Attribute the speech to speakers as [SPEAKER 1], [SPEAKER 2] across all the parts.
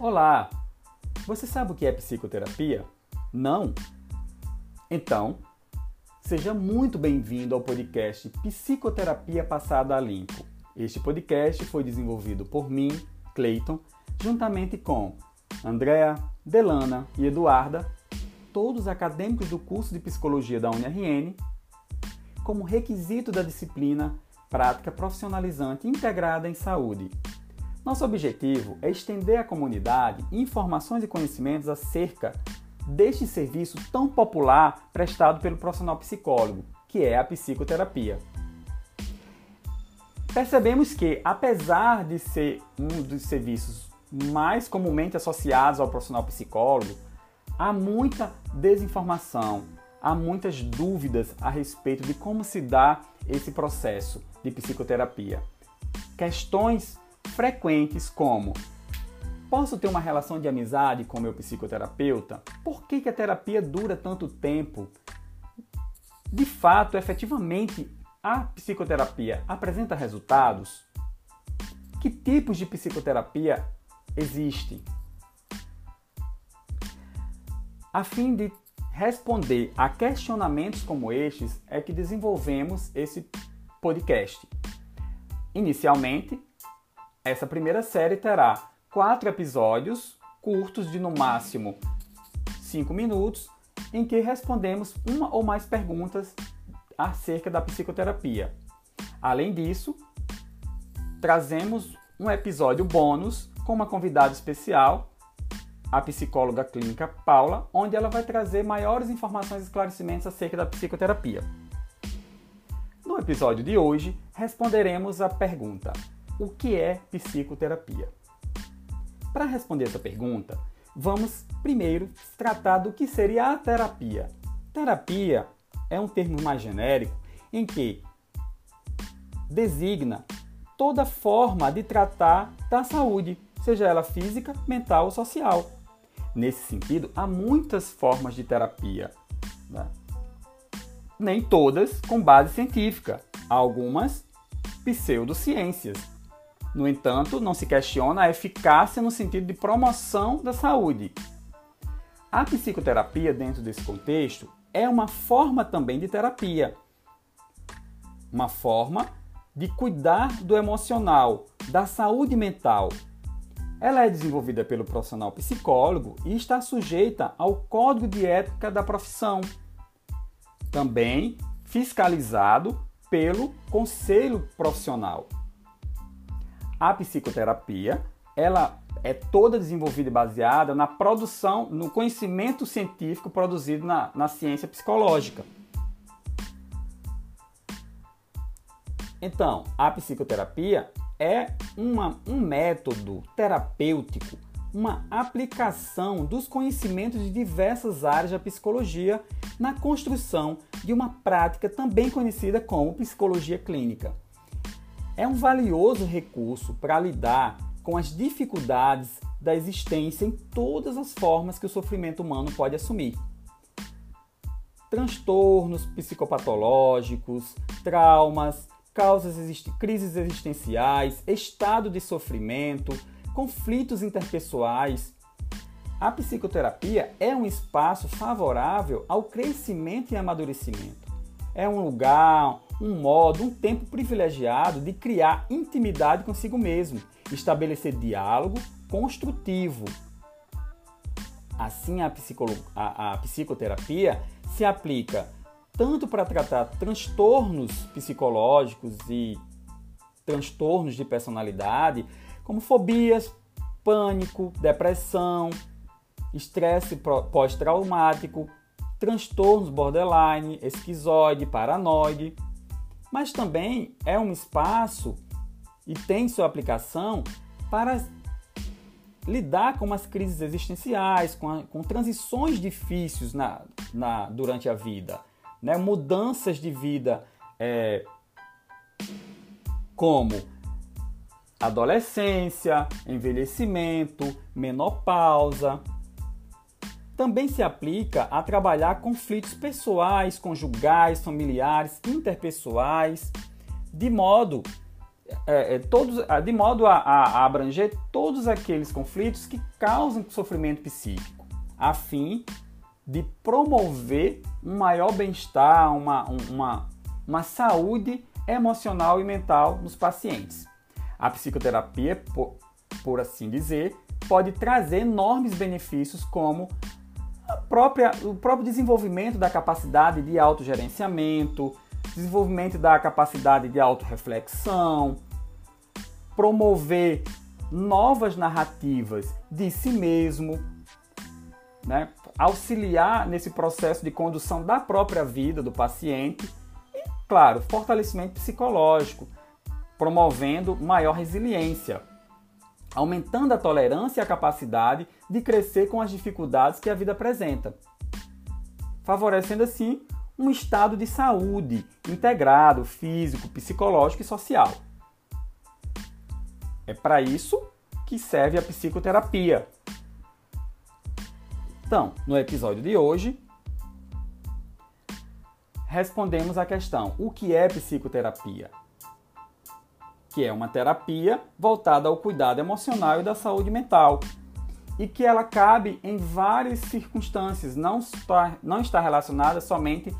[SPEAKER 1] Olá! Você sabe o que é psicoterapia? Não? Então, seja muito bem-vindo ao podcast Psicoterapia Passada a Limpo. Este podcast foi desenvolvido por mim, Clayton, juntamente com Andrea, Delana e Eduarda, todos acadêmicos do curso de Psicologia da UniRN, como requisito da disciplina Prática Profissionalizante Integrada em Saúde. Nosso objetivo é estender à comunidade informações e conhecimentos acerca deste serviço tão popular prestado pelo profissional psicólogo, que é a psicoterapia. Percebemos que, apesar de ser um dos serviços mais comumente associados ao profissional psicólogo, há muita desinformação, há muitas dúvidas a respeito de como se dá esse processo de psicoterapia. Questões frequentes como: posso ter uma relação de amizade com meu psicoterapeuta? Por que, que a terapia dura tanto tempo? De fato, efetivamente, a psicoterapia apresenta resultados? Que tipos de psicoterapia existem? A fim de responder a questionamentos como estes é que desenvolvemos esse podcast. Inicialmente, essa primeira série terá quatro episódios curtos de no máximo cinco minutos, em que respondemos uma ou mais perguntas acerca da psicoterapia. Além disso, trazemos um episódio bônus com uma convidada especial, a psicóloga clínica Paula, onde ela vai trazer maiores informações e esclarecimentos acerca da psicoterapia. No episódio de hoje, responderemos a pergunta: O que é psicoterapia? Para responder essa pergunta, vamos primeiro tratar do que seria a terapia. Terapia é um termo mais genérico em que designa toda forma de tratar da saúde, seja ela física, mental ou social. Nesse sentido, há muitas formas de terapia, né? nem todas com base científica, algumas pseudociências. No entanto, não se questiona a eficácia no sentido de promoção da saúde. A psicoterapia, dentro desse contexto, é uma forma também de terapia. Uma forma de cuidar do emocional, da saúde mental. Ela é desenvolvida pelo profissional psicólogo e está sujeita ao código de ética da profissão. Também fiscalizado pelo conselho profissional. A psicoterapia, ela é toda desenvolvida e baseada na produção, no conhecimento científico produzido na, na ciência psicológica. Então, a psicoterapia é uma, um método terapêutico, uma aplicação dos conhecimentos de diversas áreas da psicologia na construção de uma prática também conhecida como psicologia clínica. É um valioso recurso para lidar com as dificuldades da existência em todas as formas que o sofrimento humano pode assumir. Transtornos psicopatológicos, traumas, causas crises existenciais, estado de sofrimento, conflitos interpessoais. A psicoterapia é um espaço favorável ao crescimento e amadurecimento. É um lugar, um modo, um tempo privilegiado de criar intimidade consigo mesmo, estabelecer diálogo construtivo. Assim, a, a, a psicoterapia se aplica tanto para tratar transtornos psicológicos e transtornos de personalidade, como fobias, pânico, depressão, estresse pós-traumático, transtornos borderline, esquizoide, paranoide, mas também é um espaço e tem sua aplicação para lidar com as crises existenciais, com, a, com transições difíceis na, na, durante a vida, né? mudanças de vida é, como adolescência, envelhecimento, menopausa, também se aplica a trabalhar conflitos pessoais, conjugais, familiares, interpessoais, de modo é, é, todos, de modo a, a, abranger todos aqueles conflitos que causam sofrimento psíquico, a fim de promover um maior bem-estar, uma, uma, uma saúde emocional e mental nos pacientes. A psicoterapia, por, por assim dizer, pode trazer enormes benefícios como a própria, o próprio desenvolvimento da capacidade de autogerenciamento, desenvolvimento da capacidade de autorreflexão, promover novas narrativas de si mesmo, né? auxiliar nesse processo de condução da própria vida do paciente e, claro, fortalecimento psicológico, promovendo maior resiliência, aumentando a tolerância e a capacidade de crescer com as dificuldades que a vida apresenta, favorecendo assim um estado de saúde integrado, físico, psicológico e social. É para isso que serve a psicoterapia. Então, no episódio de hoje, respondemos a questão: o que é psicoterapia? Que é uma terapia voltada ao cuidado emocional e da saúde mental, e que ela cabe em várias circunstâncias, não está, não está relacionada somente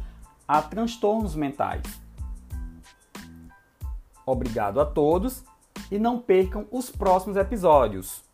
[SPEAKER 1] a transtornos mentais. Obrigado a todos e não percam os próximos episódios.